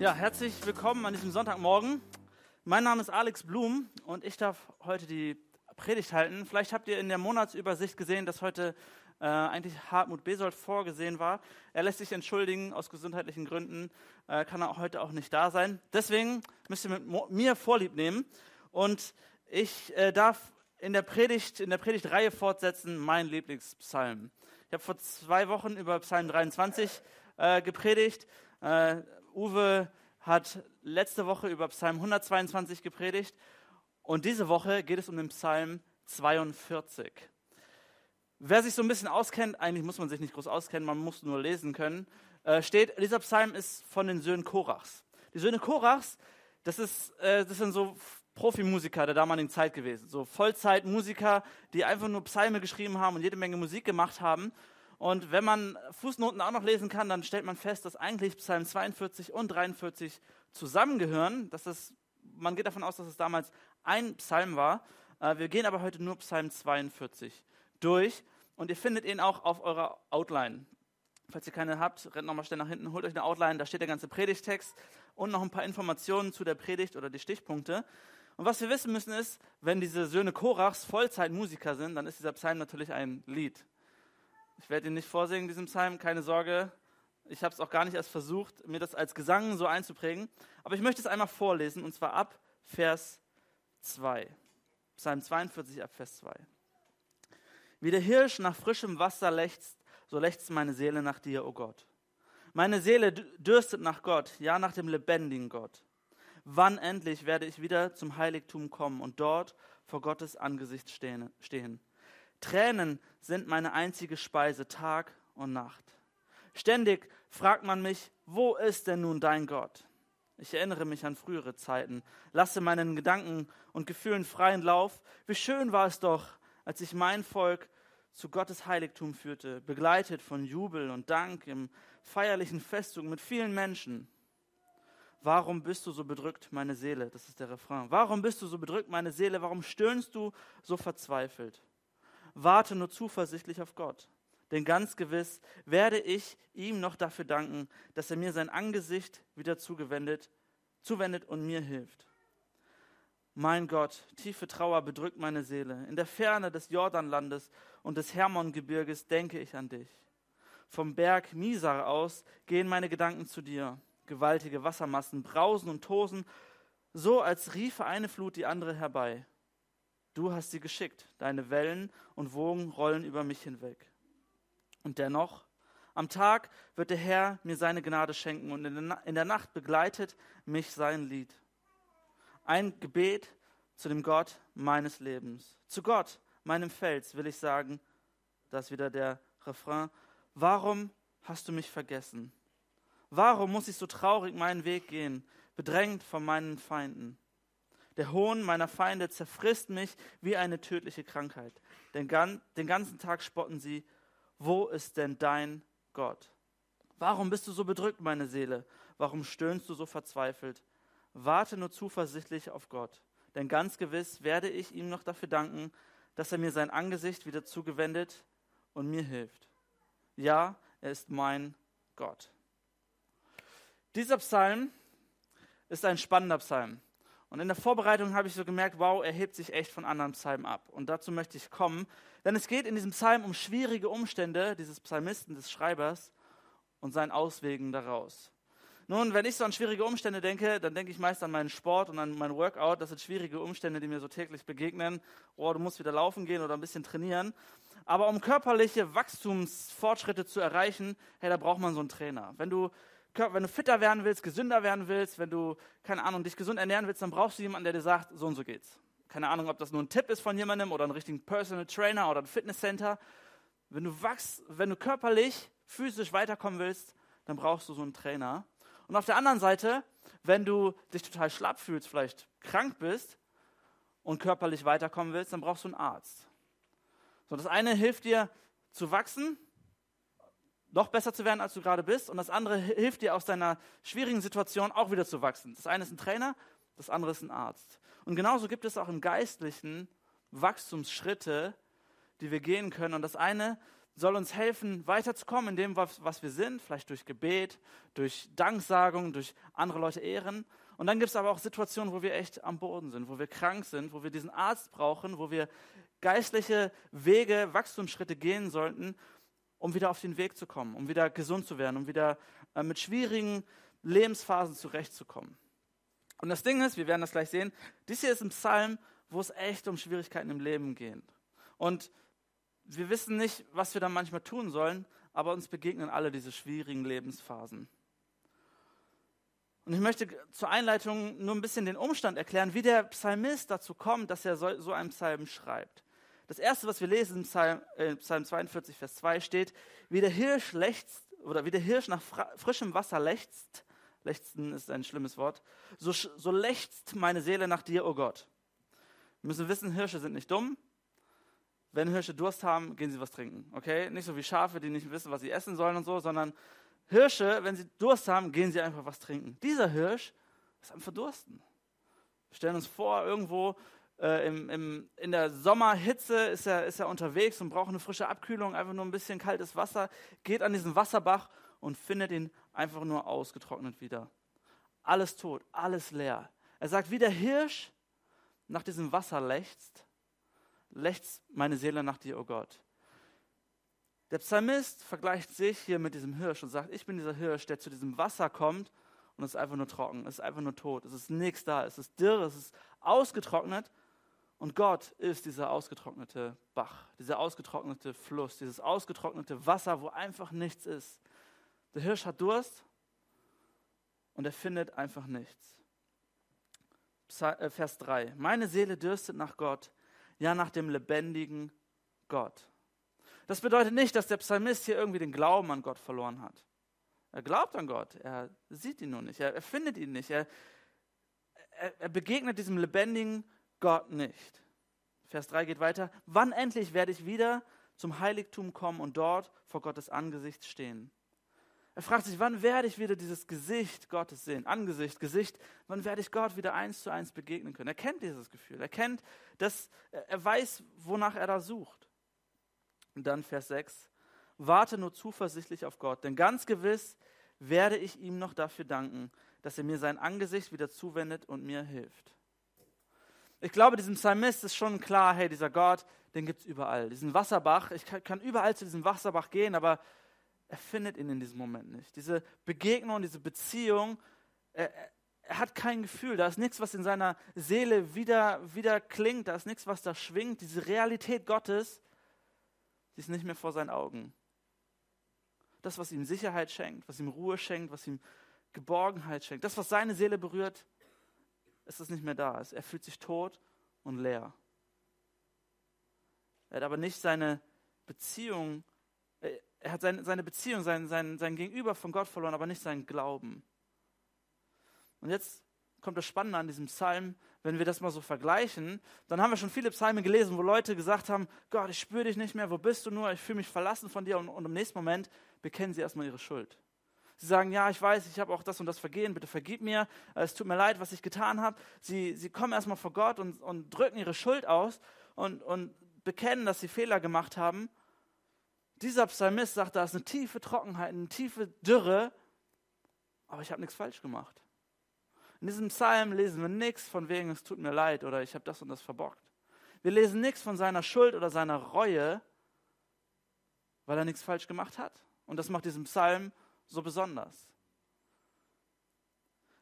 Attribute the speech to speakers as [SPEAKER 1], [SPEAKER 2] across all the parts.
[SPEAKER 1] Ja, herzlich willkommen an diesem Sonntagmorgen. Mein Name ist Alex Blum und ich darf heute die Predigt halten. Vielleicht habt ihr in der Monatsübersicht gesehen, dass heute äh, eigentlich Hartmut Besold vorgesehen war. Er lässt sich entschuldigen aus gesundheitlichen Gründen, äh, kann er heute auch nicht da sein. Deswegen müsst ihr mit mir Vorlieb nehmen und ich äh, darf in der Predigt, in der Predigtreihe fortsetzen, mein Lieblingspsalm. Ich habe vor zwei Wochen über Psalm 23 äh, gepredigt. Uwe hat letzte Woche über Psalm 122 gepredigt und diese Woche geht es um den Psalm 42. Wer sich so ein bisschen auskennt, eigentlich muss man sich nicht groß auskennen, man muss nur lesen können, äh, steht, dieser Psalm ist von den Söhnen Korachs. Die Söhne Korachs, das, ist, äh, das sind so Profimusiker der damaligen Zeit gewesen, so Vollzeitmusiker, die einfach nur Psalme geschrieben haben und jede Menge Musik gemacht haben. Und wenn man Fußnoten auch noch lesen kann, dann stellt man fest, dass eigentlich Psalm 42 und 43 zusammengehören. Das ist, man geht davon aus, dass es damals ein Psalm war. Äh, wir gehen aber heute nur Psalm 42 durch und ihr findet ihn auch auf eurer Outline. Falls ihr keine habt, rennt nochmal schnell nach hinten, holt euch eine Outline, da steht der ganze Predigtext und noch ein paar Informationen zu der Predigt oder die Stichpunkte. Und was wir wissen müssen ist, wenn diese Söhne Korachs Vollzeitmusiker sind, dann ist dieser Psalm natürlich ein Lied. Ich werde ihn nicht vorsingen, diesen Psalm, keine Sorge. Ich habe es auch gar nicht erst versucht, mir das als Gesang so einzuprägen. Aber ich möchte es einmal vorlesen, und zwar ab Vers 2. Psalm 42 ab Vers 2. Wie der Hirsch nach frischem Wasser lechzt, so lechzt meine Seele nach dir, o oh Gott. Meine Seele dürstet nach Gott, ja nach dem lebendigen Gott. Wann endlich werde ich wieder zum Heiligtum kommen und dort vor Gottes Angesicht stehen? Tränen sind meine einzige Speise Tag und Nacht. Ständig fragt man mich, wo ist denn nun dein Gott? Ich erinnere mich an frühere Zeiten, lasse meinen Gedanken und Gefühlen freien Lauf. Wie schön war es doch, als ich mein Volk zu Gottes Heiligtum führte, begleitet von Jubel und Dank im feierlichen Festung mit vielen Menschen. Warum bist du so bedrückt, meine Seele? Das ist der Refrain. Warum bist du so bedrückt, meine Seele? Warum stöhnst du so verzweifelt? Warte nur zuversichtlich auf Gott. Denn ganz gewiss werde ich ihm noch dafür danken, dass er mir sein Angesicht wieder zugewendet, zuwendet und mir hilft. Mein Gott, tiefe Trauer bedrückt meine Seele. In der Ferne des Jordanlandes und des Hermongebirges denke ich an dich. Vom Berg Misar aus gehen meine Gedanken zu dir. Gewaltige Wassermassen brausen und tosen, so als riefe eine Flut die andere herbei. Du hast sie geschickt, deine Wellen und Wogen rollen über mich hinweg. Und dennoch, am Tag wird der Herr mir seine Gnade schenken und in der Nacht begleitet mich sein Lied. Ein Gebet zu dem Gott meines Lebens. Zu Gott, meinem Fels, will ich sagen, das ist wieder der Refrain, warum hast du mich vergessen? Warum muss ich so traurig meinen Weg gehen, bedrängt von meinen Feinden? Der Hohn meiner Feinde zerfrisst mich wie eine tödliche Krankheit. Den, den ganzen Tag spotten sie, wo ist denn dein Gott? Warum bist du so bedrückt, meine Seele? Warum stöhnst du so verzweifelt? Warte nur zuversichtlich auf Gott, denn ganz gewiss werde ich ihm noch dafür danken, dass er mir sein Angesicht wieder zugewendet und mir hilft. Ja, er ist mein Gott. Dieser Psalm ist ein spannender Psalm. Und in der Vorbereitung habe ich so gemerkt, wow, er hebt sich echt von anderen Psalmen ab. Und dazu möchte ich kommen. Denn es geht in diesem Psalm um schwierige Umstände dieses Psalmisten, des Schreibers und seinen Auswegen daraus. Nun, wenn ich so an schwierige Umstände denke, dann denke ich meist an meinen Sport und an mein Workout. Das sind schwierige Umstände, die mir so täglich begegnen. Oh, du musst wieder laufen gehen oder ein bisschen trainieren. Aber um körperliche Wachstumsfortschritte zu erreichen, hey, da braucht man so einen Trainer. Wenn du wenn du fitter werden willst, gesünder werden willst, wenn du, keine Ahnung, dich gesund ernähren willst, dann brauchst du jemanden, der dir sagt, so und so geht's. Keine Ahnung, ob das nur ein Tipp ist von jemandem oder einen richtigen Personal Trainer oder ein Fitnesscenter. Wenn du wachst, wenn du körperlich, physisch weiterkommen willst, dann brauchst du so einen Trainer. Und auf der anderen Seite, wenn du dich total schlapp fühlst, vielleicht krank bist und körperlich weiterkommen willst, dann brauchst du einen Arzt. So, das eine hilft dir zu wachsen noch besser zu werden, als du gerade bist. Und das andere hilft dir aus deiner schwierigen Situation auch wieder zu wachsen. Das eine ist ein Trainer, das andere ist ein Arzt. Und genauso gibt es auch im Geistlichen Wachstumsschritte, die wir gehen können. Und das eine soll uns helfen, weiterzukommen in dem, was, was wir sind, vielleicht durch Gebet, durch Danksagung, durch andere Leute ehren. Und dann gibt es aber auch Situationen, wo wir echt am Boden sind, wo wir krank sind, wo wir diesen Arzt brauchen, wo wir geistliche Wege, Wachstumsschritte gehen sollten, um wieder auf den Weg zu kommen, um wieder gesund zu werden, um wieder äh, mit schwierigen Lebensphasen zurechtzukommen. Und das Ding ist, wir werden das gleich sehen, dies hier ist ein Psalm, wo es echt um Schwierigkeiten im Leben geht. Und wir wissen nicht, was wir dann manchmal tun sollen, aber uns begegnen alle diese schwierigen Lebensphasen. Und ich möchte zur Einleitung nur ein bisschen den Umstand erklären, wie der Psalmist dazu kommt, dass er so, einen Psalm schreibt. Das erste, was wir lesen im Psalm, äh, Psalm 42, Vers 2 steht, wie der Hirsch lechzt, oder wie der Hirsch nach frischem Wasser lechzt, lechzen ist ein schlimmes Wort, so, so lechzt meine Seele nach dir, o oh Gott. Wir müssen wissen, Hirsche sind nicht dumm, wenn Hirsche Durst haben, gehen sie was trinken. Okay? Nicht so wie Schafe, die nicht wissen, was sie essen sollen und so, sondern Hirsche, wenn sie Durst haben, gehen sie einfach was trinken. Dieser Hirsch ist am Verdursten. Wir stellen uns vor, irgendwo äh, im, im, in der Sommerhitze ist er, ist er unterwegs und braucht eine frische Abkühlung, einfach nur ein bisschen kaltes Wasser, geht an diesen Wasserbach und findet ihn einfach nur ausgetrocknet wieder. Alles tot, alles leer. Er sagt, wie der Hirsch nach diesem Wasser lechzt, lechzt meine Seele nach dir, o oh Gott. Der Psalmist vergleicht sich hier mit diesem Hirsch und sagt, ich bin dieser Hirsch, der zu diesem Wasser kommt und es ist einfach nur trocken, es ist einfach nur tot, es ist nichts da, es ist dürr, es ist ausgetrocknet und Gott ist dieser ausgetrocknete Bach, dieser ausgetrocknete Fluss, dieses ausgetrocknete Wasser, wo einfach nichts ist. Der Hirsch hat Durst und er findet einfach nichts. Äh, Vers 3. Meine Seele dürstet nach Gott, ja nach dem lebendigen Gott. Das bedeutet nicht, dass der Psalmist hier irgendwie den Glauben an Gott verloren hat. Er glaubt an Gott, er sieht ihn nur nicht, er, er findet ihn nicht, er, er, er begegnet diesem lebendigen Gott nicht. Vers 3 geht weiter. Wann endlich werde ich wieder zum Heiligtum kommen und dort vor Gottes Angesicht stehen? Er fragt sich, wann werde ich wieder dieses Gesicht Gottes sehen? Angesicht, Gesicht, wann werde ich Gott wieder eins zu eins begegnen können? Er kennt dieses Gefühl. Er kennt, dass er weiß, wonach er da sucht. Und dann Vers 6. Warte nur zuversichtlich auf Gott, denn ganz gewiss werde ich ihm noch dafür danken, dass er mir sein Angesicht wieder zuwendet und mir hilft. Ich glaube, diesem Psalmist ist schon klar, hey, dieser Gott, den gibt es überall. Diesen Wasserbach, ich kann überall zu diesem Wasserbach gehen, aber er findet ihn in diesem Moment nicht. Diese Begegnung, diese Beziehung, er, er hat kein Gefühl, da ist nichts, was in seiner Seele wieder, wieder klingt, da ist nichts, was da schwingt. Diese Realität Gottes, die ist nicht mehr vor seinen Augen. Das, was ihm Sicherheit schenkt, was ihm Ruhe schenkt, was ihm Geborgenheit schenkt, das, was seine Seele berührt, ist es nicht mehr da. Er fühlt sich tot und leer. Er hat aber nicht seine Beziehung er hat seine, seine Beziehung, sein, sein, sein Gegenüber von Gott verloren, aber nicht seinen Glauben. Und jetzt kommt das Spannende an diesem Psalm, wenn wir das mal so vergleichen, dann haben wir schon viele Psalme gelesen, wo Leute gesagt haben, Gott, ich spüre dich nicht mehr, wo bist du nur, ich fühle mich verlassen von dir und, und im nächsten Moment bekennen sie erstmal ihre Schuld. Sie sagen, ja, ich weiß, ich habe auch das und das Vergehen, bitte vergib mir, es tut mir leid, was ich getan habe. Sie, sie kommen erstmal vor Gott und, und drücken ihre Schuld aus und, und bekennen, dass sie Fehler gemacht haben dieser Psalmist sagt, da ist eine tiefe Trockenheit, eine tiefe Dürre, aber ich habe nichts falsch gemacht. In diesem Psalm lesen wir nichts von wegen, es tut mir leid oder ich habe das und das verbockt. Wir lesen nichts von seiner Schuld oder seiner Reue, weil er nichts falsch gemacht hat. Und das macht diesen Psalm so besonders.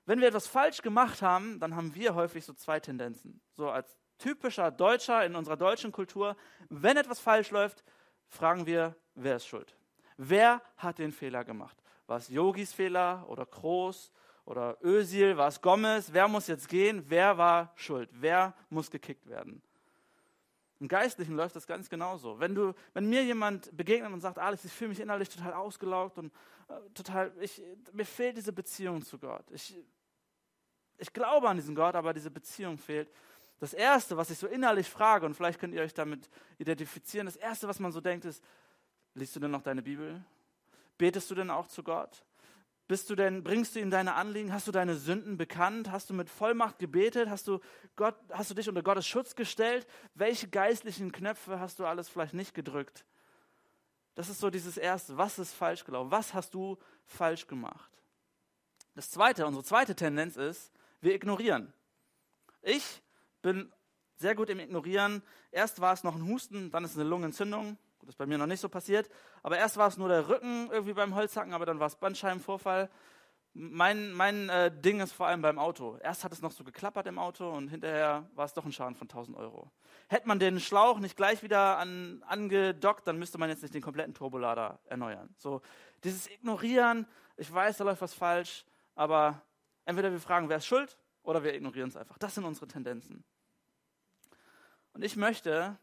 [SPEAKER 1] Wenn wir etwas falsch gemacht haben, dann haben wir häufig so zwei Tendenzen. So als typischer Deutscher in unserer deutschen Kultur, wenn etwas falsch läuft, fragen wir, wer ist schuld? Wer hat den Fehler gemacht? War es Yogis Fehler oder Kroos oder Özil? War es Gomez? Wer muss jetzt gehen? Wer war schuld? Wer muss gekickt werden? Im Geistlichen läuft das ganz genauso. Wenn, du, wenn mir jemand begegnet und sagt, Alex, ich fühle mich innerlich total ausgelaugt und äh, total, ich, mir fehlt diese Beziehung zu Gott. Ich, ich glaube an diesen Gott, aber diese Beziehung fehlt. Das Erste, was ich so innerlich frage, und vielleicht könnt ihr euch damit identifizieren, das Erste, was man so denkt, ist, liest du denn noch deine Bibel? Betest du denn auch zu Gott? Bist du denn, bringst du ihm deine Anliegen? Hast du deine Sünden bekannt? Hast du mit Vollmacht gebetet? Hast du, Gott, hast du dich unter Gottes Schutz gestellt? Welche geistlichen Knöpfe hast du alles vielleicht nicht gedrückt? Das ist so dieses Erste. Was ist falsch gelaufen? Was hast du falsch gemacht? Das Zweite, unsere zweite Tendenz ist, wir ignorieren. Ich bin sehr gut im Ignorieren. Erst war es noch ein Husten, dann ist es eine Lungenentzündung. Das ist bei mir noch nicht so passiert. Aber erst war es nur der Rücken irgendwie beim Holzhacken, aber dann war es Bandscheibenvorfall. Mein, mein äh, Ding ist vor allem beim Auto. Erst hat es noch so geklappert im Auto und hinterher war es doch ein Schaden von 1000 Euro. Hätte man den Schlauch nicht gleich wieder an, angedockt, dann müsste man jetzt nicht den kompletten Turbolader erneuern. So, dieses Ignorieren, ich weiß, da läuft was falsch, aber entweder wir fragen, wer ist schuld, oder wir ignorieren es einfach. Das sind unsere Tendenzen. Und ich möchte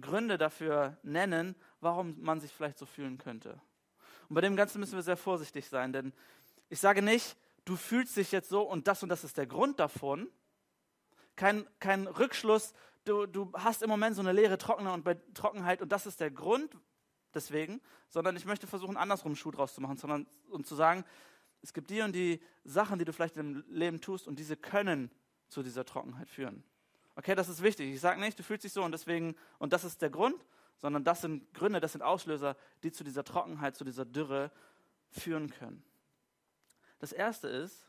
[SPEAKER 1] Gründe dafür nennen, warum man sich vielleicht so fühlen könnte. Und bei dem Ganzen müssen wir sehr vorsichtig sein, denn ich sage nicht, du fühlst dich jetzt so und das und das ist der Grund davon. Kein, kein Rückschluss, du, du hast im Moment so eine leere Trockene und bei Trockenheit und das ist der Grund deswegen, sondern ich möchte versuchen, andersrum Schuh draus zu machen, sondern und zu sagen, es gibt die und die Sachen, die du vielleicht im Leben tust und diese können zu dieser Trockenheit führen. Okay, das ist wichtig. Ich sage nicht, du fühlst dich so und deswegen, und das ist der Grund, sondern das sind Gründe, das sind Auslöser, die zu dieser Trockenheit, zu dieser Dürre führen können. Das erste ist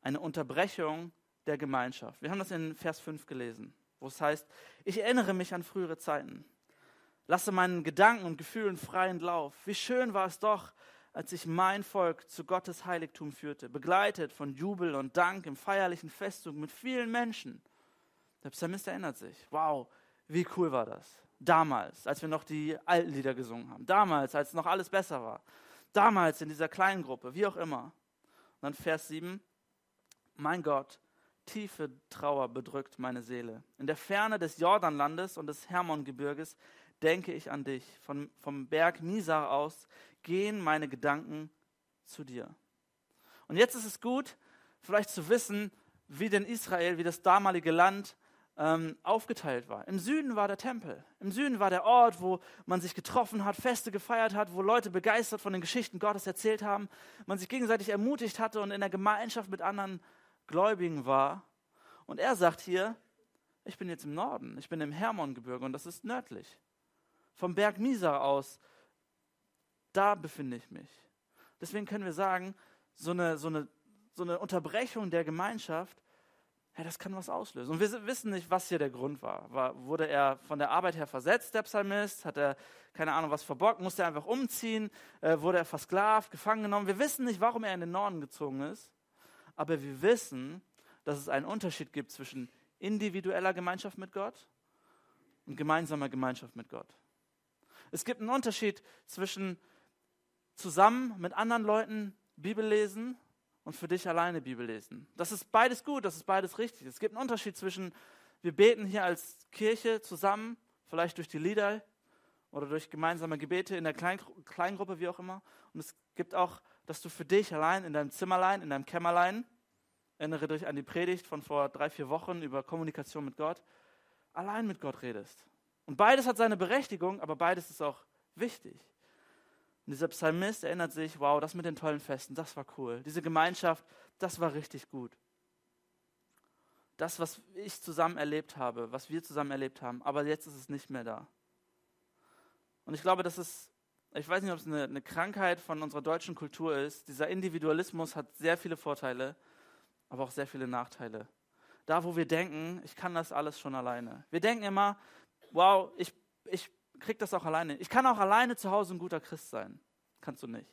[SPEAKER 1] eine Unterbrechung der Gemeinschaft. Wir haben das in Vers 5 gelesen, wo es heißt, ich erinnere mich an frühere Zeiten. Lasse meinen Gedanken und Gefühlen freien Lauf. Wie schön war es doch, als ich mein Volk zu Gottes Heiligtum führte, begleitet von Jubel und Dank im feierlichen Festzug mit vielen Menschen. Der Psalmist erinnert sich, wow, wie cool war das. Damals, als wir noch die alten Lieder gesungen haben. Damals, als noch alles besser war. Damals in dieser kleinen Gruppe, wie auch immer. Und dann Vers 7, mein Gott, tiefe Trauer bedrückt meine Seele. In der Ferne des Jordanlandes und des Hermongebirges denke ich an dich. Von, vom Berg Misar aus gehen meine Gedanken zu dir. Und jetzt ist es gut, vielleicht zu wissen, wie denn Israel, wie das damalige Land ähm, aufgeteilt war. Im Süden war der Tempel. Im Süden war der Ort, wo man sich getroffen hat, Feste gefeiert hat, wo Leute begeistert von den Geschichten Gottes erzählt haben, man sich gegenseitig ermutigt hatte und in der Gemeinschaft mit anderen Gläubigen war. Und er sagt hier, ich bin jetzt im Norden, ich bin im Hermongebirge und das ist nördlich. Vom Berg Misa aus, da befinde ich mich. Deswegen können wir sagen, so eine, so eine, so eine Unterbrechung der Gemeinschaft ja, das kann was auslösen. Und wir wissen nicht, was hier der Grund war. war. Wurde er von der Arbeit her versetzt, der Psalmist? Hat er, keine Ahnung, was verbockt? Musste er einfach umziehen? Äh, wurde er versklavt, gefangen genommen? Wir wissen nicht, warum er in den Norden gezogen ist. Aber wir wissen, dass es einen Unterschied gibt zwischen individueller Gemeinschaft mit Gott und gemeinsamer Gemeinschaft mit Gott. Es gibt einen Unterschied zwischen zusammen mit anderen Leuten Bibel lesen und für dich alleine Bibel lesen. Das ist beides gut, das ist beides richtig. Es gibt einen Unterschied zwischen, wir beten hier als Kirche zusammen, vielleicht durch die Lieder oder durch gemeinsame Gebete in der Klein Kleingruppe, wie auch immer. Und es gibt auch, dass du für dich allein in deinem Zimmerlein, in deinem Kämmerlein, erinnere dich an die Predigt von vor drei, vier Wochen über Kommunikation mit Gott, allein mit Gott redest. Und beides hat seine Berechtigung, aber beides ist auch wichtig. Und dieser Psalmist erinnert sich, wow, das mit den tollen Festen, das war cool. Diese Gemeinschaft, das war richtig gut. Das, was ich zusammen erlebt habe, was wir zusammen erlebt haben, aber jetzt ist es nicht mehr da. Und ich glaube, das ist, ich weiß nicht, ob es eine, eine Krankheit von unserer deutschen Kultur ist. Dieser Individualismus hat sehr viele Vorteile, aber auch sehr viele Nachteile. Da, wo wir denken, ich kann das alles schon alleine. Wir denken immer, wow, ich, ich krieg das auch alleine. Ich kann auch alleine zu Hause ein guter Christ sein. Kannst du nicht.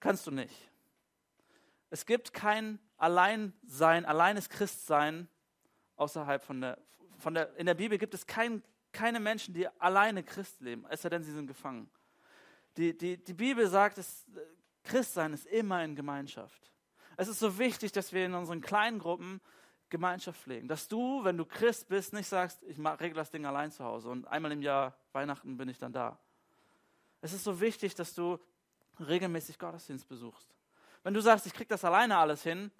[SPEAKER 1] Kannst du nicht. Es gibt kein Alleinsein, alleines Christsein außerhalb von der, von der, in der Bibel gibt es kein, keine Menschen, die alleine Christ leben, es sei denn, sie sind gefangen. Die, die, die Bibel sagt, dass Christsein ist immer in Gemeinschaft. Es ist so wichtig, dass wir in unseren kleinen Gruppen Gemeinschaft pflegen. Dass du, wenn du Christ bist, nicht sagst, ich regle das Ding allein zu Hause und einmal im Jahr Weihnachten bin ich dann da. Es ist so wichtig, dass du regelmäßig Gottesdienst besuchst. Wenn du sagst, ich kriege das alleine alles hin,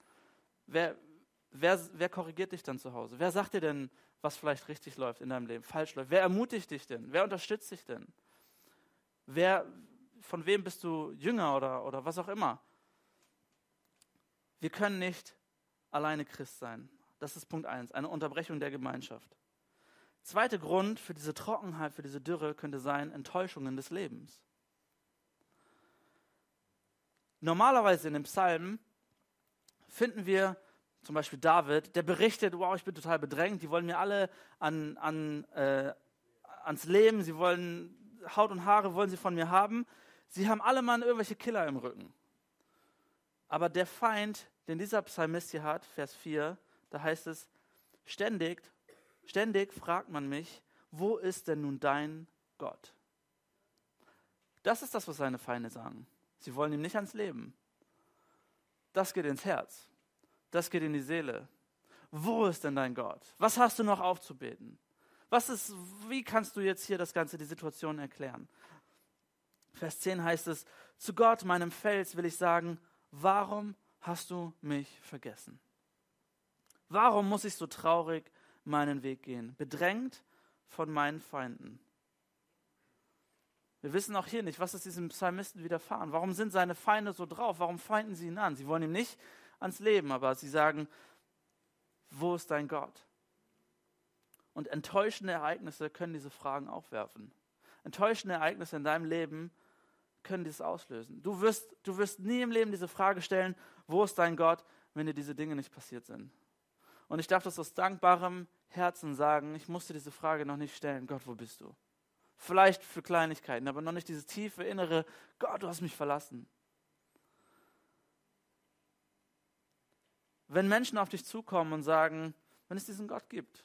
[SPEAKER 1] wer, wer, wer korrigiert dich dann zu Hause? Wer sagt dir denn, was vielleicht richtig läuft in deinem Leben, falsch läuft? Wer ermutigt dich denn? Wer unterstützt dich denn? Wer, von wem bist du jünger oder, oder was auch immer? Wir können nicht alleine Christ sein. Das ist Punkt eins, eine Unterbrechung der Gemeinschaft. Zweiter Grund für diese Trockenheit, für diese Dürre könnte sein Enttäuschungen des Lebens. Normalerweise in den Psalmen finden wir zum Beispiel David, der berichtet, wow, ich bin total bedrängt, die wollen mir alle an, an, äh, ans Leben, sie wollen Haut und Haare wollen sie von mir haben. Sie haben alle mal irgendwelche Killer im Rücken. Aber der Feind, den dieser Psalmist hier hat, Vers 4, da heißt es, ständig, ständig fragt man mich, wo ist denn nun dein Gott? Das ist das, was seine Feinde sagen. Sie wollen ihm nicht ans Leben. Das geht ins Herz. Das geht in die Seele. Wo ist denn dein Gott? Was hast du noch aufzubeten? Was ist, wie kannst du jetzt hier das Ganze, die Situation erklären? Vers 10 heißt es, zu Gott, meinem Fels, will ich sagen, warum hast du mich vergessen? Warum muss ich so traurig meinen Weg gehen, bedrängt von meinen Feinden? Wir wissen auch hier nicht, was ist diesem Psalmisten widerfahren. Warum sind seine Feinde so drauf? Warum feinden sie ihn an? Sie wollen ihm nicht ans Leben, aber sie sagen, wo ist dein Gott? Und enttäuschende Ereignisse können diese Fragen aufwerfen. Enttäuschende Ereignisse in deinem Leben können dies auslösen. Du wirst, du wirst nie im Leben diese Frage stellen, wo ist dein Gott, wenn dir diese Dinge nicht passiert sind. Und ich darf das aus dankbarem Herzen sagen, ich musste diese Frage noch nicht stellen, Gott, wo bist du? Vielleicht für Kleinigkeiten, aber noch nicht dieses tiefe innere, Gott, du hast mich verlassen. Wenn Menschen auf dich zukommen und sagen, wenn es diesen Gott gibt,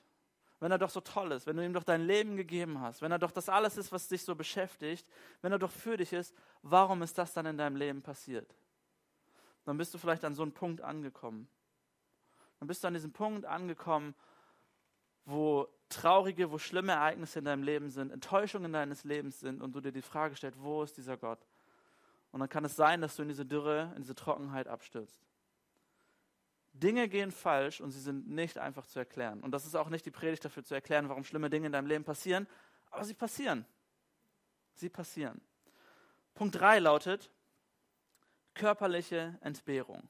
[SPEAKER 1] wenn er doch so toll ist, wenn du ihm doch dein Leben gegeben hast, wenn er doch das alles ist, was dich so beschäftigt, wenn er doch für dich ist, warum ist das dann in deinem Leben passiert? Dann bist du vielleicht an so einem Punkt angekommen. Dann bist du an diesem Punkt angekommen, wo traurige, wo schlimme Ereignisse in deinem Leben sind, Enttäuschungen deines Lebens sind und du dir die Frage stellst, wo ist dieser Gott? Und dann kann es sein, dass du in diese Dürre, in diese Trockenheit abstürzt. Dinge gehen falsch und sie sind nicht einfach zu erklären. Und das ist auch nicht die Predigt dafür zu erklären, warum schlimme Dinge in deinem Leben passieren, aber sie passieren. Sie passieren. Punkt 3 lautet körperliche Entbehrung.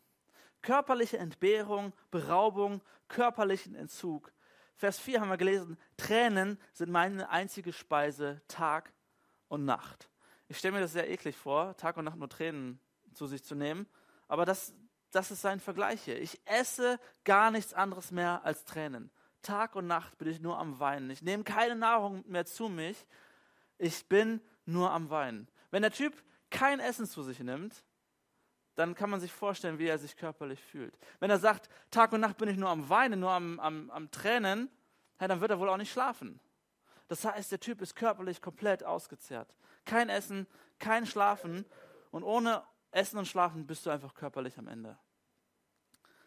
[SPEAKER 1] Körperliche Entbehrung, Beraubung, körperlichen Entzug Vers 4 haben wir gelesen, Tränen sind meine einzige Speise Tag und Nacht. Ich stelle mir das sehr eklig vor, Tag und Nacht nur Tränen zu sich zu nehmen, aber das, das ist sein Vergleich hier. Ich esse gar nichts anderes mehr als Tränen. Tag und Nacht bin ich nur am Weinen. Ich nehme keine Nahrung mehr zu mich. Ich bin nur am Weinen. Wenn der Typ kein Essen zu sich nimmt, dann kann man sich vorstellen, wie er sich körperlich fühlt. Wenn er sagt, Tag und Nacht bin ich nur am Weinen, nur am, am, am Tränen, ja, dann wird er wohl auch nicht schlafen. Das heißt, der Typ ist körperlich komplett ausgezehrt. Kein Essen, kein Schlafen und ohne Essen und Schlafen bist du einfach körperlich am Ende.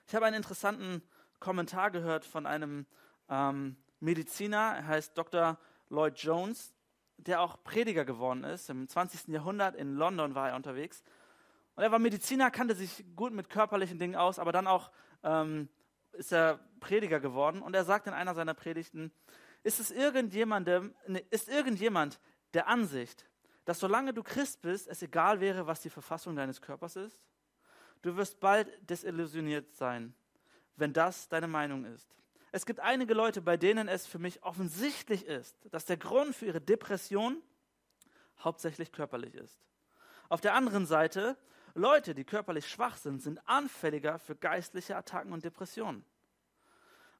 [SPEAKER 1] Ich habe einen interessanten Kommentar gehört von einem ähm, Mediziner, er heißt Dr. Lloyd Jones, der auch Prediger geworden ist. Im 20. Jahrhundert in London war er unterwegs und er war Mediziner, kannte sich gut mit körperlichen Dingen aus, aber dann auch ähm, ist er Prediger geworden. Und er sagt in einer seiner Predigten, ist es irgendjemandem, ist irgendjemand der Ansicht, dass solange du Christ bist, es egal wäre, was die Verfassung deines Körpers ist? Du wirst bald desillusioniert sein, wenn das deine Meinung ist. Es gibt einige Leute, bei denen es für mich offensichtlich ist, dass der Grund für ihre Depression hauptsächlich körperlich ist. Auf der anderen Seite Leute, die körperlich schwach sind, sind anfälliger für geistliche Attacken und Depressionen.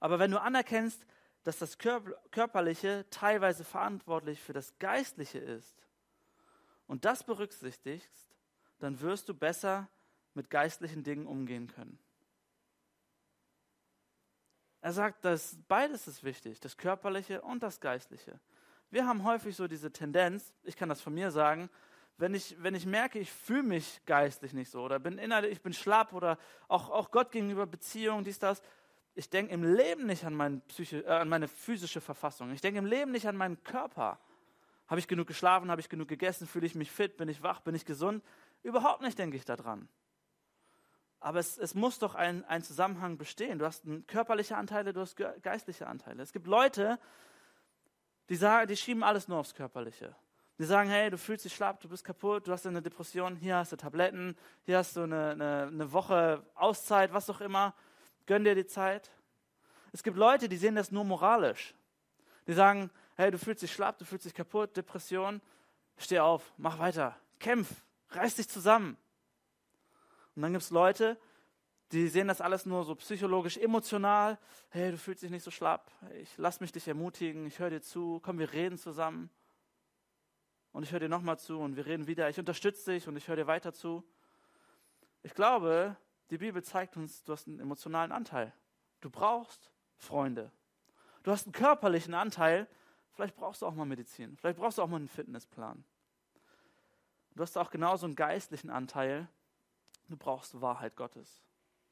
[SPEAKER 1] Aber wenn du anerkennst, dass das Körperliche teilweise verantwortlich für das Geistliche ist und das berücksichtigst, dann wirst du besser mit geistlichen Dingen umgehen können. Er sagt, dass beides ist wichtig, das Körperliche und das Geistliche. Wir haben häufig so diese Tendenz, ich kann das von mir sagen, wenn ich, wenn ich merke, ich fühle mich geistlich nicht so oder bin innerlich, ich bin schlapp oder auch, auch Gott gegenüber Beziehungen, dies, das, ich denke im Leben nicht an, mein Psyche, äh, an meine physische Verfassung. Ich denke im Leben nicht an meinen Körper. Habe ich genug geschlafen? Habe ich genug gegessen? Fühle ich mich fit? Bin ich wach? Bin ich gesund? Überhaupt nicht denke ich daran. Aber es, es muss doch ein, ein Zusammenhang bestehen. Du hast körperliche Anteile, du hast geistliche Anteile. Es gibt Leute, die, sagen, die schieben alles nur aufs Körperliche. Die sagen, hey, du fühlst dich schlapp, du bist kaputt, du hast eine Depression, hier hast du Tabletten, hier hast du eine, eine, eine Woche Auszeit, was auch immer. Gönn dir die Zeit. Es gibt Leute, die sehen das nur moralisch. Die sagen, hey, du fühlst dich schlapp, du fühlst dich kaputt, Depression, steh auf, mach weiter, kämpf, reiß dich zusammen. Und dann gibt es Leute, die sehen das alles nur so psychologisch, emotional. Hey, du fühlst dich nicht so schlapp. Ich lass mich dich ermutigen. Ich höre dir zu. Komm, wir reden zusammen. Und ich höre dir nochmal zu und wir reden wieder. Ich unterstütze dich und ich höre dir weiter zu. Ich glaube, die Bibel zeigt uns, du hast einen emotionalen Anteil. Du brauchst Freunde. Du hast einen körperlichen Anteil. Vielleicht brauchst du auch mal Medizin. Vielleicht brauchst du auch mal einen Fitnessplan. Du hast auch genauso einen geistlichen Anteil. Du brauchst Wahrheit Gottes.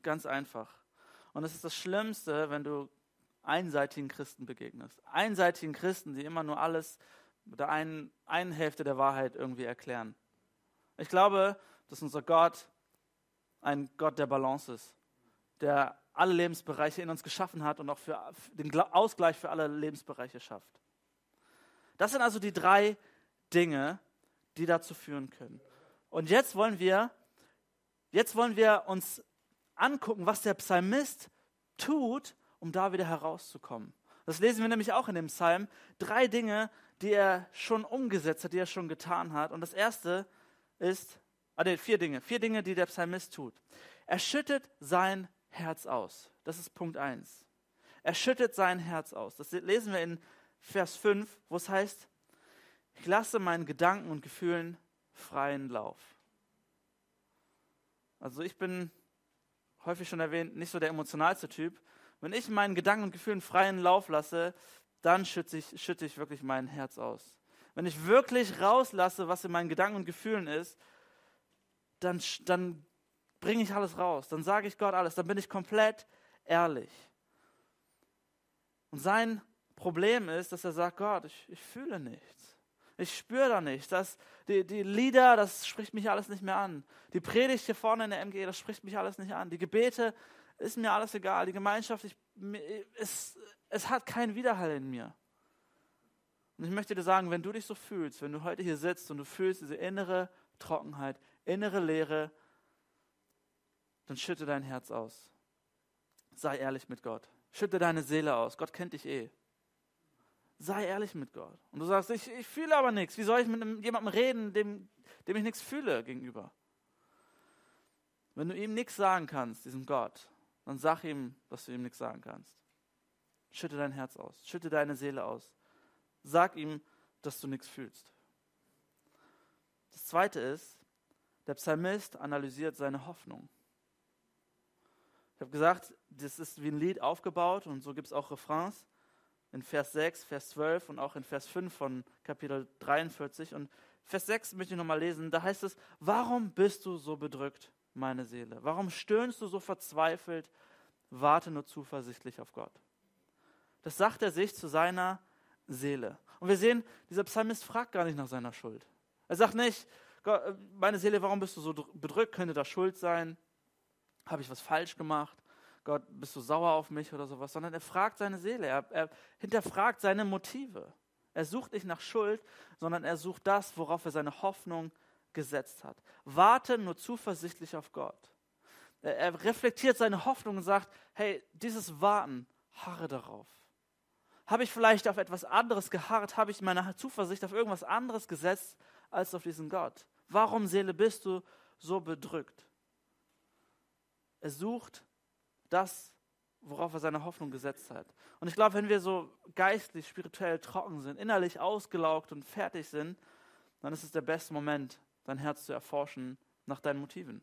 [SPEAKER 1] Ganz einfach. Und es ist das Schlimmste, wenn du einseitigen Christen begegnest. Einseitigen Christen, die immer nur alles mit der einen, einen Hälfte der Wahrheit irgendwie erklären. Ich glaube, dass unser Gott ein Gott der Balance ist, der alle Lebensbereiche in uns geschaffen hat und auch für den Ausgleich für alle Lebensbereiche schafft. Das sind also die drei Dinge, die dazu führen können. Und jetzt wollen wir Jetzt wollen wir uns angucken, was der Psalmist tut, um da wieder herauszukommen. Das lesen wir nämlich auch in dem Psalm. Drei Dinge, die er schon umgesetzt hat, die er schon getan hat. Und das erste ist, ah, nee, vier Dinge, vier Dinge, die der Psalmist tut. Er schüttet sein Herz aus. Das ist Punkt eins. Er schüttet sein Herz aus. Das lesen wir in Vers 5, wo es heißt, ich lasse meinen Gedanken und Gefühlen freien Lauf. Also ich bin, häufig schon erwähnt, nicht so der emotionalste Typ. Wenn ich meinen Gedanken und Gefühlen freien Lauf lasse, dann schütte ich, schütte ich wirklich mein Herz aus. Wenn ich wirklich rauslasse, was in meinen Gedanken und Gefühlen ist, dann, dann bringe ich alles raus. Dann sage ich Gott alles. Dann bin ich komplett ehrlich. Und sein Problem ist, dass er sagt, Gott, ich, ich fühle nichts. Ich spüre da nicht. Das, die, die Lieder, das spricht mich alles nicht mehr an. Die Predigt hier vorne in der MG, das spricht mich alles nicht an. Die Gebete, ist mir alles egal. Die Gemeinschaft, ich, es, es hat keinen Widerhall in mir. Und ich möchte dir sagen, wenn du dich so fühlst, wenn du heute hier sitzt und du fühlst diese innere Trockenheit, innere Leere, dann schütte dein Herz aus. Sei ehrlich mit Gott. Schütte deine Seele aus. Gott kennt dich eh. Sei ehrlich mit Gott. Und du sagst, ich, ich fühle aber nichts. Wie soll ich mit jemandem reden, dem, dem ich nichts fühle gegenüber? Wenn du ihm nichts sagen kannst, diesem Gott, dann sag ihm, dass du ihm nichts sagen kannst. Schütte dein Herz aus, schütte deine Seele aus. Sag ihm, dass du nichts fühlst. Das zweite ist, der Psalmist analysiert seine Hoffnung. Ich habe gesagt, das ist wie ein Lied aufgebaut und so gibt es auch Refrains in Vers 6, Vers 12 und auch in Vers 5 von Kapitel 43. Und Vers 6 möchte ich nochmal lesen. Da heißt es, warum bist du so bedrückt, meine Seele? Warum stöhnst du so verzweifelt? Warte nur zuversichtlich auf Gott. Das sagt er sich zu seiner Seele. Und wir sehen, dieser Psalmist fragt gar nicht nach seiner Schuld. Er sagt nicht, Gott, meine Seele, warum bist du so bedrückt? Könnte das Schuld sein? Habe ich was falsch gemacht? Gott, bist du sauer auf mich oder sowas, sondern er fragt seine Seele, er, er hinterfragt seine Motive. Er sucht nicht nach Schuld, sondern er sucht das, worauf er seine Hoffnung gesetzt hat. Warte nur zuversichtlich auf Gott. Er, er reflektiert seine Hoffnung und sagt, hey, dieses Warten, harre darauf. Habe ich vielleicht auf etwas anderes geharrt? Habe ich meine Zuversicht auf irgendwas anderes gesetzt als auf diesen Gott? Warum, Seele, bist du so bedrückt? Er sucht das, worauf er seine Hoffnung gesetzt hat. Und ich glaube, wenn wir so geistlich, spirituell trocken sind, innerlich ausgelaugt und fertig sind, dann ist es der beste Moment, dein Herz zu erforschen nach deinen Motiven,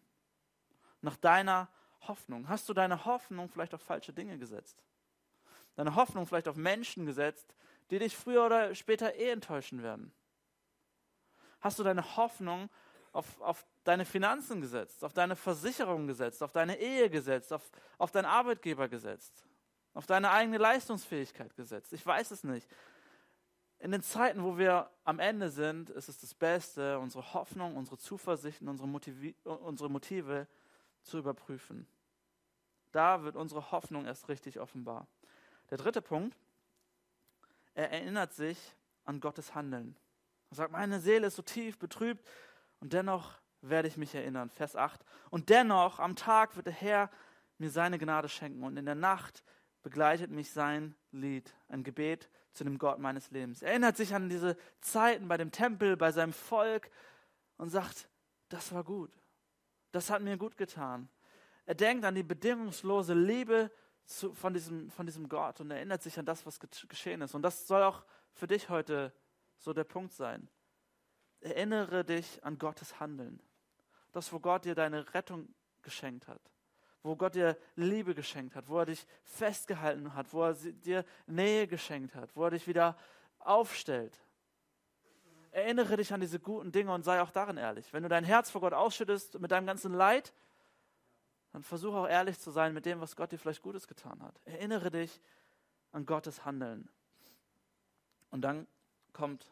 [SPEAKER 1] nach deiner Hoffnung. Hast du deine Hoffnung vielleicht auf falsche Dinge gesetzt? Deine Hoffnung vielleicht auf Menschen gesetzt, die dich früher oder später eh enttäuschen werden? Hast du deine Hoffnung auf, auf deine Finanzen gesetzt, auf deine Versicherung gesetzt, auf deine Ehe gesetzt, auf, auf deinen Arbeitgeber gesetzt, auf deine eigene Leistungsfähigkeit gesetzt. Ich weiß es nicht. In den Zeiten, wo wir am Ende sind, ist es das Beste, unsere Hoffnung, unsere Zuversichten, unsere, Motive, unsere Motive zu überprüfen. Da wird unsere Hoffnung erst richtig offenbar. Der dritte Punkt, er erinnert sich an Gottes Handeln. Er sagt, meine Seele ist so tief betrübt und dennoch werde ich mich erinnern. Vers 8. Und dennoch am Tag wird der Herr mir seine Gnade schenken und in der Nacht begleitet mich sein Lied, ein Gebet zu dem Gott meines Lebens. Er erinnert sich an diese Zeiten bei dem Tempel, bei seinem Volk und sagt, das war gut. Das hat mir gut getan. Er denkt an die bedingungslose Liebe zu, von, diesem, von diesem Gott und erinnert sich an das, was geschehen ist. Und das soll auch für dich heute so der Punkt sein. Erinnere dich an Gottes Handeln. Das, wo Gott dir deine Rettung geschenkt hat wo Gott dir Liebe geschenkt hat, wo er dich festgehalten hat, wo er dir Nähe geschenkt hat, wo er dich wieder aufstellt. Erinnere dich an diese guten Dinge und sei auch darin ehrlich. Wenn du dein Herz vor Gott ausschüttest mit deinem ganzen Leid, dann versuche auch ehrlich zu sein mit dem, was Gott dir vielleicht Gutes getan hat. Erinnere dich an Gottes Handeln. Und dann kommt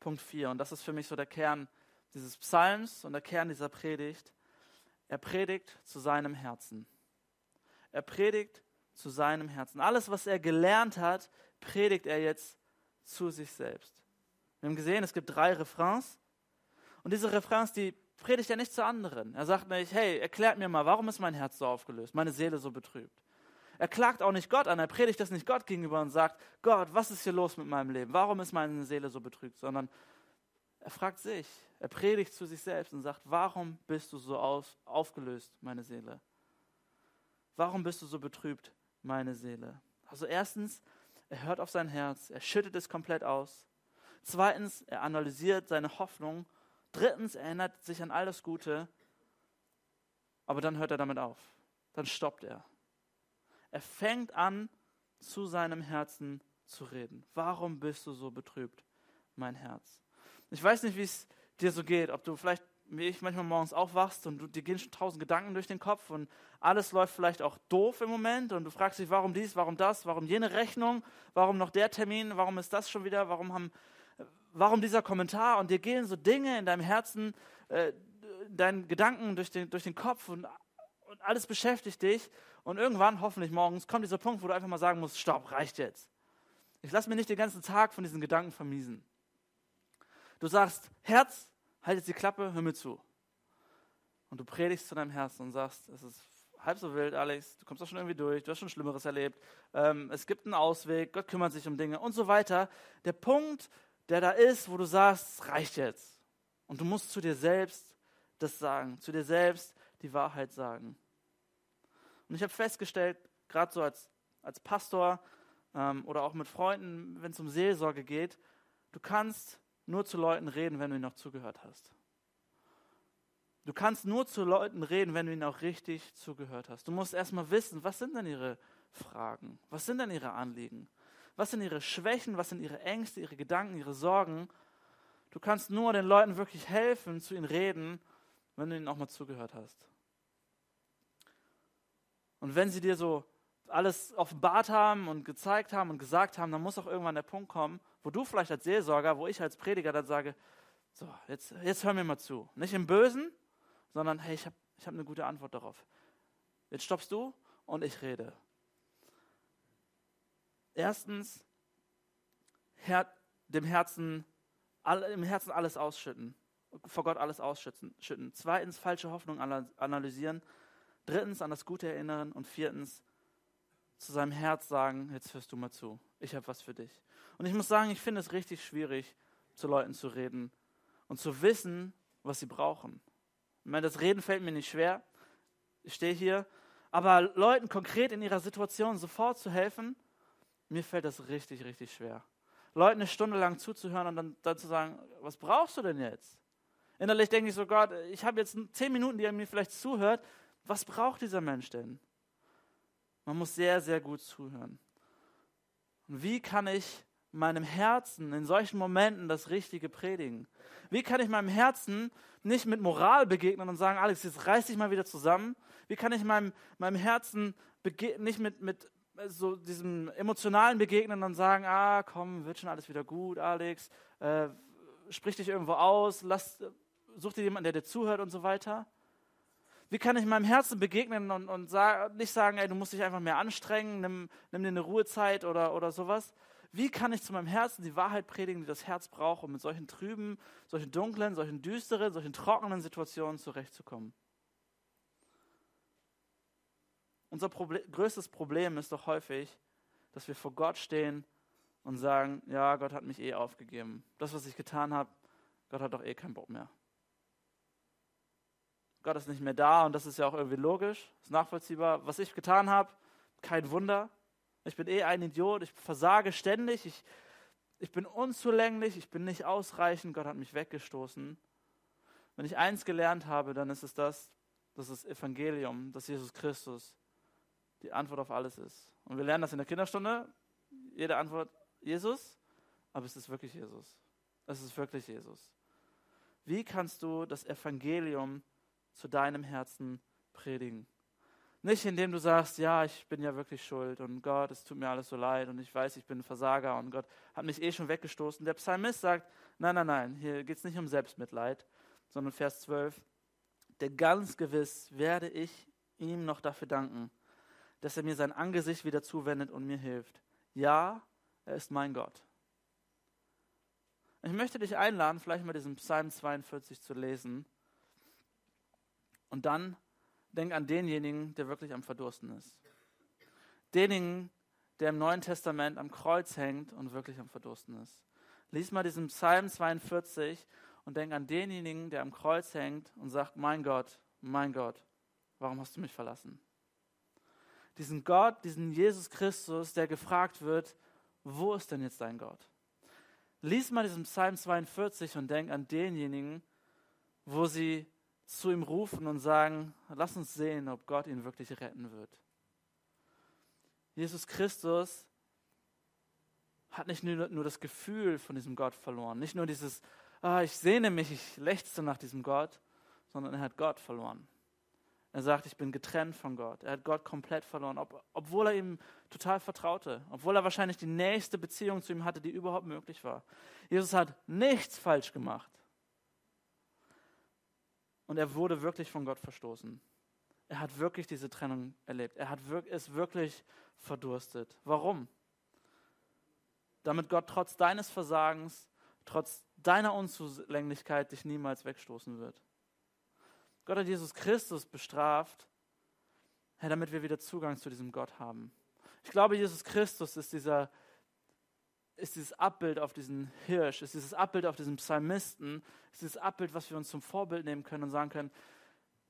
[SPEAKER 1] Punkt 4, und das ist für mich so der Kern dieses Psalms und der Kern dieser Predigt. Er predigt zu seinem Herzen. Er predigt zu seinem Herzen. Alles, was er gelernt hat, predigt er jetzt zu sich selbst. Wir haben gesehen, es gibt drei Refrains. Und diese Refrains, die predigt er nicht zu anderen. Er sagt nicht, hey, erklärt mir mal, warum ist mein Herz so aufgelöst, meine Seele so betrübt. Er klagt auch nicht Gott an, er predigt das nicht Gott gegenüber und sagt, Gott, was ist hier los mit meinem Leben? Warum ist meine Seele so betrübt? Sondern er fragt sich, er predigt zu sich selbst und sagt, warum bist du so auf, aufgelöst, meine Seele? Warum bist du so betrübt, meine Seele? Also erstens, er hört auf sein Herz, er schüttet es komplett aus. Zweitens, er analysiert seine Hoffnung. Drittens, er erinnert sich an all das Gute. Aber dann hört er damit auf. Dann stoppt er. Er fängt an, zu seinem Herzen zu reden. Warum bist du so betrübt, mein Herz? Ich weiß nicht, wie es dir so geht, ob du vielleicht wie ich manchmal morgens aufwachst und du, dir gehen schon tausend Gedanken durch den Kopf und alles läuft vielleicht auch doof im Moment und du fragst dich, warum dies, warum das, warum jene Rechnung, warum noch der Termin, warum ist das schon wieder, warum haben, warum dieser Kommentar und dir gehen so Dinge in deinem Herzen, äh, deinen Gedanken durch den, durch den Kopf und, und alles beschäftigt dich und irgendwann, hoffentlich morgens, kommt dieser Punkt, wo du einfach mal sagen musst, stopp, reicht jetzt. Ich lasse mir nicht den ganzen Tag von diesen Gedanken vermiesen. Du sagst, Herz, halt jetzt die Klappe, hör mir zu. Und du predigst zu deinem Herzen und sagst, es ist halb so wild, Alex, du kommst doch schon irgendwie durch, du hast schon Schlimmeres erlebt, ähm, es gibt einen Ausweg, Gott kümmert sich um Dinge und so weiter. Der Punkt, der da ist, wo du sagst, es reicht jetzt. Und du musst zu dir selbst das sagen, zu dir selbst die Wahrheit sagen. Und ich habe festgestellt, gerade so als, als Pastor ähm, oder auch mit Freunden, wenn es um Seelsorge geht, du kannst nur zu Leuten reden, wenn du ihnen auch zugehört hast. Du kannst nur zu Leuten reden, wenn du ihnen auch richtig zugehört hast. Du musst erstmal wissen, was sind denn ihre Fragen? Was sind denn ihre Anliegen? Was sind ihre Schwächen? Was sind ihre Ängste, ihre Gedanken, ihre Sorgen? Du kannst nur den Leuten wirklich helfen, zu ihnen reden, wenn du ihnen auch mal zugehört hast. Und wenn sie dir so alles offenbart haben und gezeigt haben und gesagt haben, dann muss auch irgendwann der Punkt kommen, wo du vielleicht als Seelsorger, wo ich als Prediger dann sage, so, jetzt, jetzt hör mir mal zu. Nicht im Bösen, sondern hey, ich habe ich hab eine gute Antwort darauf. Jetzt stoppst du und ich rede. Erstens, Her dem Herzen, all, im Herzen alles ausschütten, vor Gott alles ausschütten. Zweitens, falsche Hoffnung analysieren. Drittens, an das Gute erinnern. Und viertens, zu seinem Herz sagen, jetzt hörst du mal zu, ich habe was für dich. Und ich muss sagen, ich finde es richtig schwierig, zu Leuten zu reden und zu wissen, was sie brauchen. Ich meine, das Reden fällt mir nicht schwer. Ich stehe hier. Aber Leuten konkret in ihrer Situation sofort zu helfen, mir fällt das richtig, richtig schwer. Leuten eine Stunde lang zuzuhören und dann, dann zu sagen, was brauchst du denn jetzt? Innerlich denke ich so, Gott, ich habe jetzt zehn Minuten, die er mir vielleicht zuhört. Was braucht dieser Mensch denn? Man muss sehr, sehr gut zuhören. Und wie kann ich meinem Herzen in solchen Momenten das Richtige predigen? Wie kann ich meinem Herzen nicht mit Moral begegnen und sagen, Alex, jetzt reiß dich mal wieder zusammen? Wie kann ich meinem, meinem Herzen nicht mit, mit so diesem emotionalen begegnen und sagen, ah, komm, wird schon alles wieder gut, Alex, äh, sprich dich irgendwo aus, lass, such dir jemanden, der dir zuhört und so weiter? Wie kann ich meinem Herzen begegnen und, und sag, nicht sagen, ey, du musst dich einfach mehr anstrengen, nimm, nimm dir eine Ruhezeit oder, oder sowas? Wie kann ich zu meinem Herzen die Wahrheit predigen, die das Herz braucht, um mit solchen trüben, solchen dunklen, solchen düsteren, solchen trockenen Situationen zurechtzukommen? Unser Proble größtes Problem ist doch häufig, dass wir vor Gott stehen und sagen, ja, Gott hat mich eh aufgegeben. Das, was ich getan habe, Gott hat doch eh keinen Bock mehr. Gott ist nicht mehr da und das ist ja auch irgendwie logisch, ist nachvollziehbar. Was ich getan habe, kein Wunder. Ich bin eh ein Idiot, ich versage ständig, ich, ich bin unzulänglich, ich bin nicht ausreichend, Gott hat mich weggestoßen. Wenn ich eins gelernt habe, dann ist es das, das Evangelium, dass Jesus Christus die Antwort auf alles ist. Und wir lernen das in der Kinderstunde. Jede Antwort Jesus, aber es ist wirklich Jesus. Es ist wirklich Jesus. Wie kannst du das Evangelium zu deinem Herzen predigen? Nicht indem du sagst, ja, ich bin ja wirklich schuld und Gott, es tut mir alles so leid und ich weiß, ich bin ein Versager und Gott hat mich eh schon weggestoßen. Der Psalmist sagt, nein, nein, nein, hier geht es nicht um Selbstmitleid, sondern Vers 12, der ganz gewiss werde ich ihm noch dafür danken, dass er mir sein Angesicht wieder zuwendet und mir hilft. Ja, er ist mein Gott. Ich möchte dich einladen, vielleicht mal diesen Psalm 42 zu lesen und dann denk an denjenigen, der wirklich am Verdursten ist. Denjenigen, der im Neuen Testament am Kreuz hängt und wirklich am Verdursten ist. Lies mal diesen Psalm 42 und denk an denjenigen, der am Kreuz hängt und sagt, mein Gott, mein Gott, warum hast du mich verlassen? Diesen Gott, diesen Jesus Christus, der gefragt wird, wo ist denn jetzt dein Gott? Lies mal diesen Psalm 42 und denk an denjenigen, wo sie zu ihm rufen und sagen, lass uns sehen, ob Gott ihn wirklich retten wird. Jesus Christus hat nicht nur, nur das Gefühl von diesem Gott verloren, nicht nur dieses, ah, ich sehne mich, ich lechze nach diesem Gott, sondern er hat Gott verloren. Er sagt, ich bin getrennt von Gott. Er hat Gott komplett verloren, ob, obwohl er ihm total vertraute, obwohl er wahrscheinlich die nächste Beziehung zu ihm hatte, die überhaupt möglich war. Jesus hat nichts falsch gemacht und er wurde wirklich von Gott verstoßen. Er hat wirklich diese Trennung erlebt. Er hat ist wirklich verdurstet. Warum? Damit Gott trotz deines Versagens, trotz deiner Unzulänglichkeit dich niemals wegstoßen wird. Gott hat Jesus Christus bestraft, damit wir wieder Zugang zu diesem Gott haben. Ich glaube, Jesus Christus ist dieser ist dieses Abbild auf diesen Hirsch, ist dieses Abbild auf diesen Psalmisten, ist dieses Abbild, was wir uns zum Vorbild nehmen können und sagen können,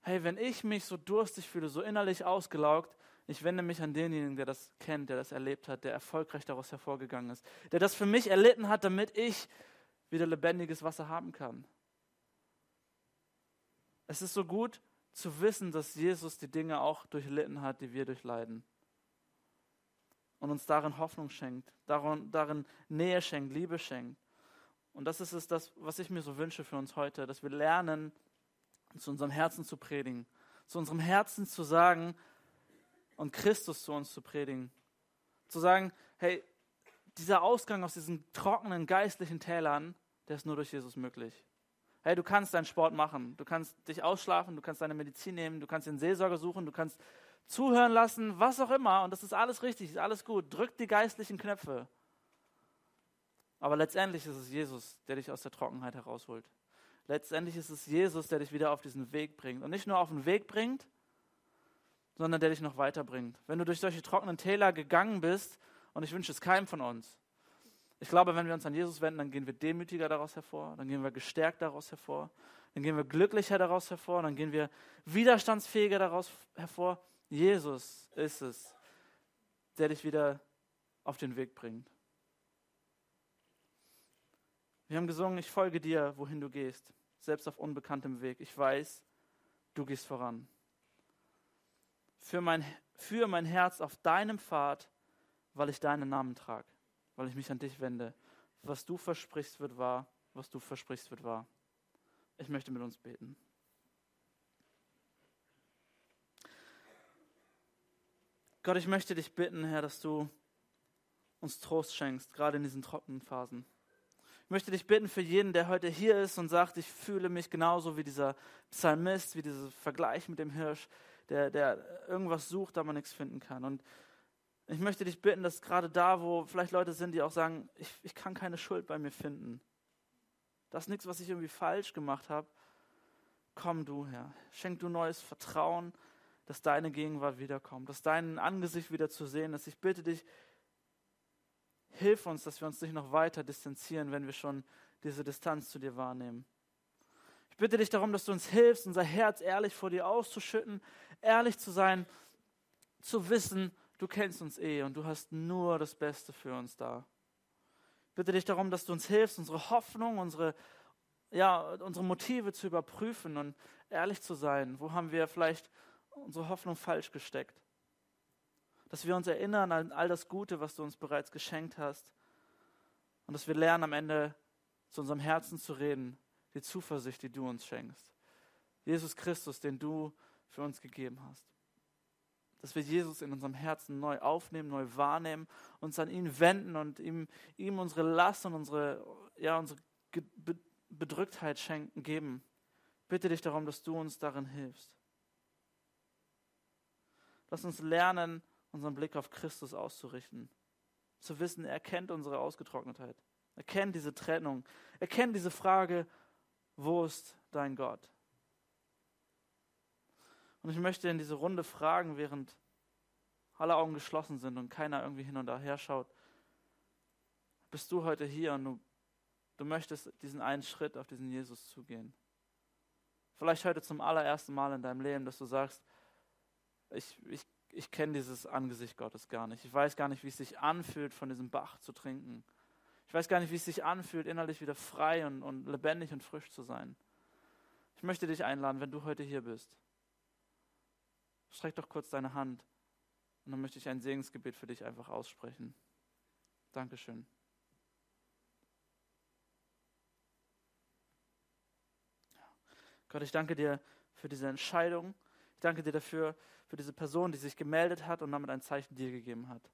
[SPEAKER 1] hey, wenn ich mich so durstig fühle, so innerlich ausgelaugt, ich wende mich an denjenigen, der das kennt, der das erlebt hat, der erfolgreich daraus hervorgegangen ist, der das für mich erlitten hat, damit ich wieder lebendiges Wasser haben kann. Es ist so gut zu wissen, dass Jesus die Dinge auch durchlitten hat, die wir durchleiden und uns darin Hoffnung schenkt, darin, darin Nähe schenkt, Liebe schenkt. Und das ist es, das, was ich mir so wünsche für uns heute, dass wir lernen, zu unserem Herzen zu predigen, zu unserem Herzen zu sagen und Christus zu uns zu predigen. Zu sagen, hey, dieser Ausgang aus diesen trockenen geistlichen Tälern, der ist nur durch Jesus möglich. Hey, du kannst deinen Sport machen, du kannst dich ausschlafen, du kannst deine Medizin nehmen, du kannst den Seelsorger suchen, du kannst zuhören lassen, was auch immer. Und das ist alles richtig, ist alles gut. Drück die geistlichen Knöpfe. Aber letztendlich ist es Jesus, der dich aus der Trockenheit herausholt. Letztendlich ist es Jesus, der dich wieder auf diesen Weg bringt. Und nicht nur auf den Weg bringt, sondern der dich noch weiterbringt. Wenn du durch solche trockenen Täler gegangen bist, und ich wünsche es keinem von uns, ich glaube, wenn wir uns an Jesus wenden, dann gehen wir demütiger daraus hervor, dann gehen wir gestärkt daraus hervor, dann gehen wir glücklicher daraus hervor, dann gehen wir widerstandsfähiger daraus hervor, Jesus ist es, der dich wieder auf den Weg bringt. Wir haben gesungen, ich folge dir, wohin du gehst, selbst auf unbekanntem Weg. Ich weiß, du gehst voran. Für mein, für mein Herz auf deinem Pfad, weil ich deinen Namen trage, weil ich mich an dich wende. Was du versprichst, wird wahr. Was du versprichst, wird wahr. Ich möchte mit uns beten. Gott, ich möchte dich bitten, Herr, dass du uns Trost schenkst, gerade in diesen trockenen Phasen. Ich möchte dich bitten für jeden, der heute hier ist und sagt, ich fühle mich genauso wie dieser Psalmist, wie dieser Vergleich mit dem Hirsch, der, der irgendwas sucht, aber nichts finden kann. Und ich möchte dich bitten, dass gerade da, wo vielleicht Leute sind, die auch sagen, ich, ich kann keine Schuld bei mir finden. Das ist nichts, was ich irgendwie falsch gemacht habe. Komm du, Herr. Schenk du neues Vertrauen, dass deine Gegenwart wiederkommt, dass dein Angesicht wieder zu sehen ist. Ich bitte dich, hilf uns, dass wir uns nicht noch weiter distanzieren, wenn wir schon diese Distanz zu dir wahrnehmen. Ich bitte dich darum, dass du uns hilfst, unser Herz ehrlich vor dir auszuschütten, ehrlich zu sein, zu wissen, du kennst uns eh und du hast nur das Beste für uns da. Ich bitte dich darum, dass du uns hilfst, unsere Hoffnung, unsere, ja, unsere Motive zu überprüfen und ehrlich zu sein. Wo haben wir vielleicht unsere Hoffnung falsch gesteckt? Dass wir uns erinnern an all das Gute, was du uns bereits geschenkt hast. Und dass wir lernen, am Ende zu unserem Herzen zu reden, die Zuversicht, die du uns schenkst. Jesus Christus, den du für uns gegeben hast. Dass wir Jesus in unserem Herzen neu aufnehmen, neu wahrnehmen, uns an ihn wenden und ihm, ihm unsere Last und unsere, ja, unsere Bedrücktheit schenken, geben. Bitte dich darum, dass du uns darin hilfst. Lass uns lernen, unseren Blick auf Christus auszurichten. Zu wissen, er kennt unsere Ausgetrocknetheit. Er kennt diese Trennung. Er kennt diese Frage, wo ist dein Gott? Und ich möchte in diese Runde fragen, während alle Augen geschlossen sind und keiner irgendwie hin und her schaut. Bist du heute hier und du, du möchtest diesen einen Schritt auf diesen Jesus zugehen? Vielleicht heute zum allerersten Mal in deinem Leben, dass du sagst, ich, ich, ich kenne dieses Angesicht Gottes gar nicht. Ich weiß gar nicht, wie es sich anfühlt, von diesem Bach zu trinken. Ich weiß gar nicht, wie es sich anfühlt, innerlich wieder frei und, und lebendig und frisch zu sein. Ich möchte dich einladen, wenn du heute hier bist. Streck doch kurz deine Hand und dann möchte ich ein Segensgebet für dich einfach aussprechen. Dankeschön. Gott, ich danke dir für diese Entscheidung. Ich danke dir dafür, für diese Person, die sich gemeldet hat und damit ein Zeichen dir gegeben hat.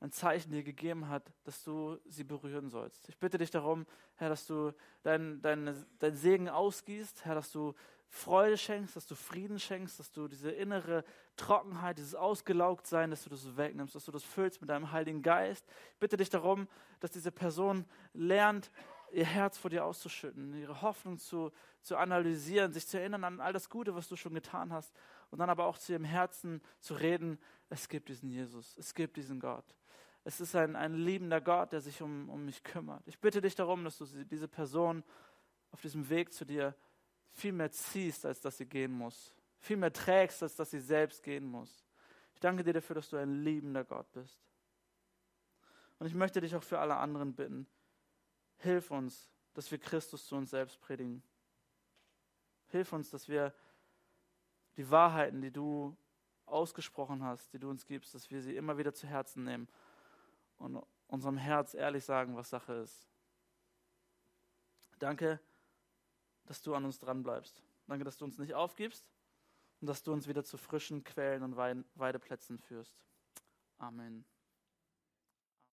[SPEAKER 1] Ein Zeichen dir gegeben hat, dass du sie berühren sollst. Ich bitte dich darum, Herr, dass du deinen dein, dein Segen ausgießt, Herr, dass du Freude schenkst, dass du Frieden schenkst, dass du diese innere Trockenheit, dieses Ausgelaugtsein, dass du das wegnimmst, dass du das füllst mit deinem Heiligen Geist. Ich bitte dich darum, dass diese Person lernt, ihr Herz vor dir auszuschütten, ihre Hoffnung zu, zu analysieren, sich zu erinnern an all das Gute, was du schon getan hast und dann aber auch zu ihrem Herzen zu reden, es gibt diesen Jesus, es gibt diesen Gott. Es ist ein, ein liebender Gott, der sich um, um mich kümmert. Ich bitte dich darum, dass du diese Person auf diesem Weg zu dir viel mehr ziehst, als dass sie gehen muss. Viel mehr trägst, als dass sie selbst gehen muss. Ich danke dir dafür, dass du ein liebender Gott bist. Und ich möchte dich auch für alle anderen bitten, hilf uns, dass wir Christus zu uns selbst predigen. Hilf uns, dass wir die Wahrheiten, die du ausgesprochen hast, die du uns gibst, dass wir sie immer wieder zu Herzen nehmen und unserem Herz ehrlich sagen, was Sache ist. Danke, dass du an uns dran bleibst. Danke, dass du uns nicht aufgibst und dass du uns wieder zu frischen Quellen und Weideplätzen führst. Amen.